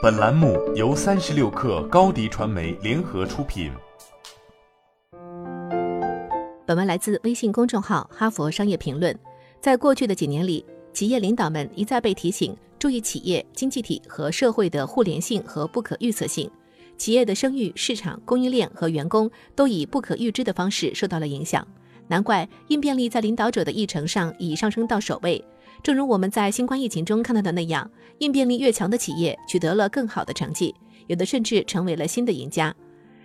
本栏目由三十六氪高低传媒联合出品。本文来自微信公众号《哈佛商业评论》。在过去的几年里，企业领导们一再被提醒注意企业、经济体和社会的互联性和不可预测性。企业的声誉、市场、供应链和员工都以不可预知的方式受到了影响。难怪应变力在领导者的议程上已上升到首位。正如我们在新冠疫情中看到的那样，应变力越强的企业取得了更好的成绩，有的甚至成为了新的赢家。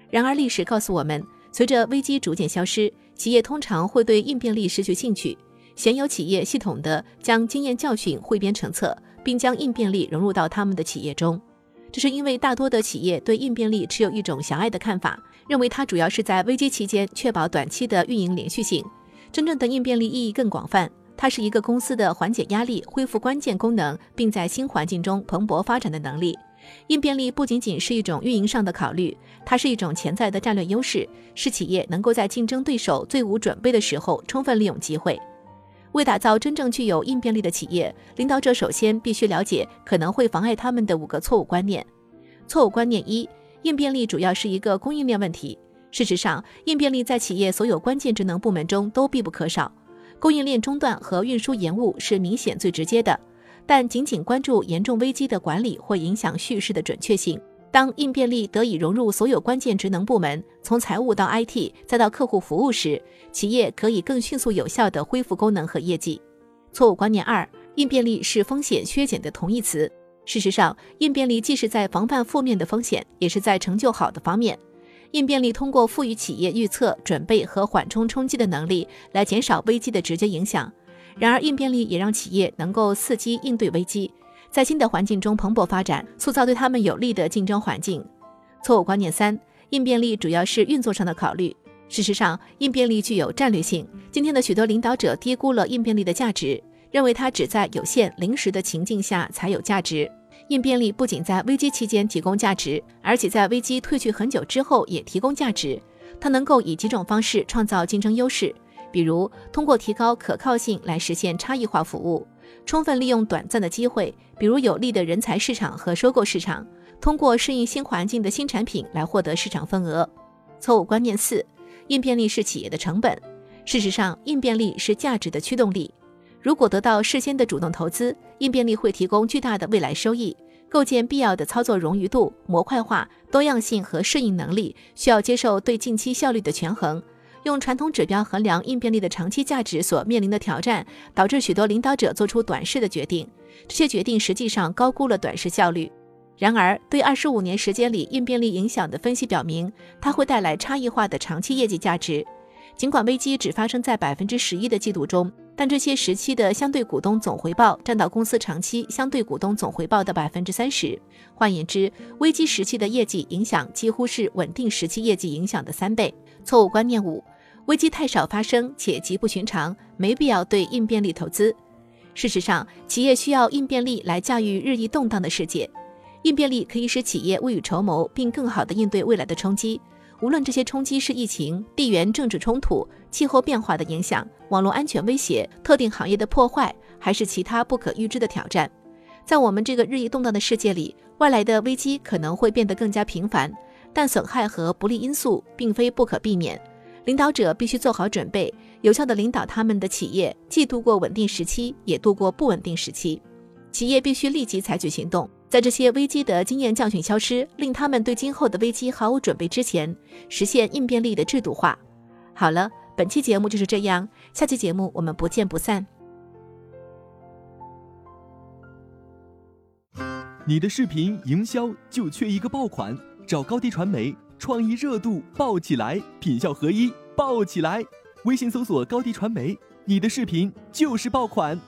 然而，历史告诉我们，随着危机逐渐消失，企业通常会对应变力失去兴趣。鲜有企业系统地将经验教训汇编成册，并将应变力融入到他们的企业中。这是因为大多的企业对应变力持有一种狭隘的看法，认为它主要是在危机期间确保短期的运营连续性。真正的应变力意义更广泛。它是一个公司的缓解压力、恢复关键功能，并在新环境中蓬勃发展的能力。应变力不仅仅是一种运营上的考虑，它是一种潜在的战略优势，是企业能够在竞争对手最无准备的时候充分利用机会。为打造真正具有应变力的企业，领导者首先必须了解可能会妨碍他们的五个错误观念。错误观念一：应变力主要是一个供应链问题。事实上，应变力在企业所有关键职能部门中都必不可少。供应链中断和运输延误是明显最直接的，但仅仅关注严重危机的管理会影响叙事的准确性。当应变力得以融入所有关键职能部门，从财务到 IT 再到客户服务时，企业可以更迅速有效地恢复功能和业绩。错误观念二：应变力是风险削减的同义词。事实上，应变力既是在防范负面的风险，也是在成就好的方面。应变力通过赋予企业预测、准备和缓冲冲击的能力，来减少危机的直接影响。然而，应变力也让企业能够伺机应对危机，在新的环境中蓬勃发展，塑造对他们有利的竞争环境。错误观念三：应变力主要是运作上的考虑。事实上，应变力具有战略性。今天的许多领导者低估了应变力的价值，认为它只在有限、临时的情境下才有价值。应变力不仅在危机期间提供价值，而且在危机退去很久之后也提供价值。它能够以几种方式创造竞争优势，比如通过提高可靠性来实现差异化服务，充分利用短暂的机会，比如有利的人才市场和收购市场，通过适应新环境的新产品来获得市场份额。错误观念四：应变力是企业的成本。事实上，应变力是价值的驱动力。如果得到事先的主动投资，应变力会提供巨大的未来收益。构建必要的操作冗余度、模块化、多样性和适应能力，需要接受对近期效率的权衡。用传统指标衡量应变力的长期价值所面临的挑战，导致许多领导者做出短视的决定。这些决定实际上高估了短视效率。然而，对二十五年时间里应变力影响的分析表明，它会带来差异化的长期业绩价值。尽管危机只发生在百分之十一的季度中。但这些时期的相对股东总回报占到公司长期相对股东总回报的百分之三十。换言之，危机时期的业绩影响几乎是稳定时期业绩影响的三倍。错误观念五：危机太少发生且极不寻常，没必要对应变力投资。事实上，企业需要应变力来驾驭日益动荡的世界。应变力可以使企业未雨绸缪，并更好地应对未来的冲击。无论这些冲击是疫情、地缘政治冲突、气候变化的影响、网络安全威胁、特定行业的破坏，还是其他不可预知的挑战，在我们这个日益动荡的世界里，外来的危机可能会变得更加频繁，但损害和不利因素并非不可避免。领导者必须做好准备，有效地领导他们的企业，既度过稳定时期，也度过不稳定时期。企业必须立即采取行动。在这些危机的经验教训消失，令他们对今后的危机毫无准备之前，实现应变力的制度化。好了，本期节目就是这样，下期节目我们不见不散。你的视频营销就缺一个爆款，找高低传媒，创意热度爆起来，品效合一爆起来。微信搜索高低传媒，你的视频就是爆款。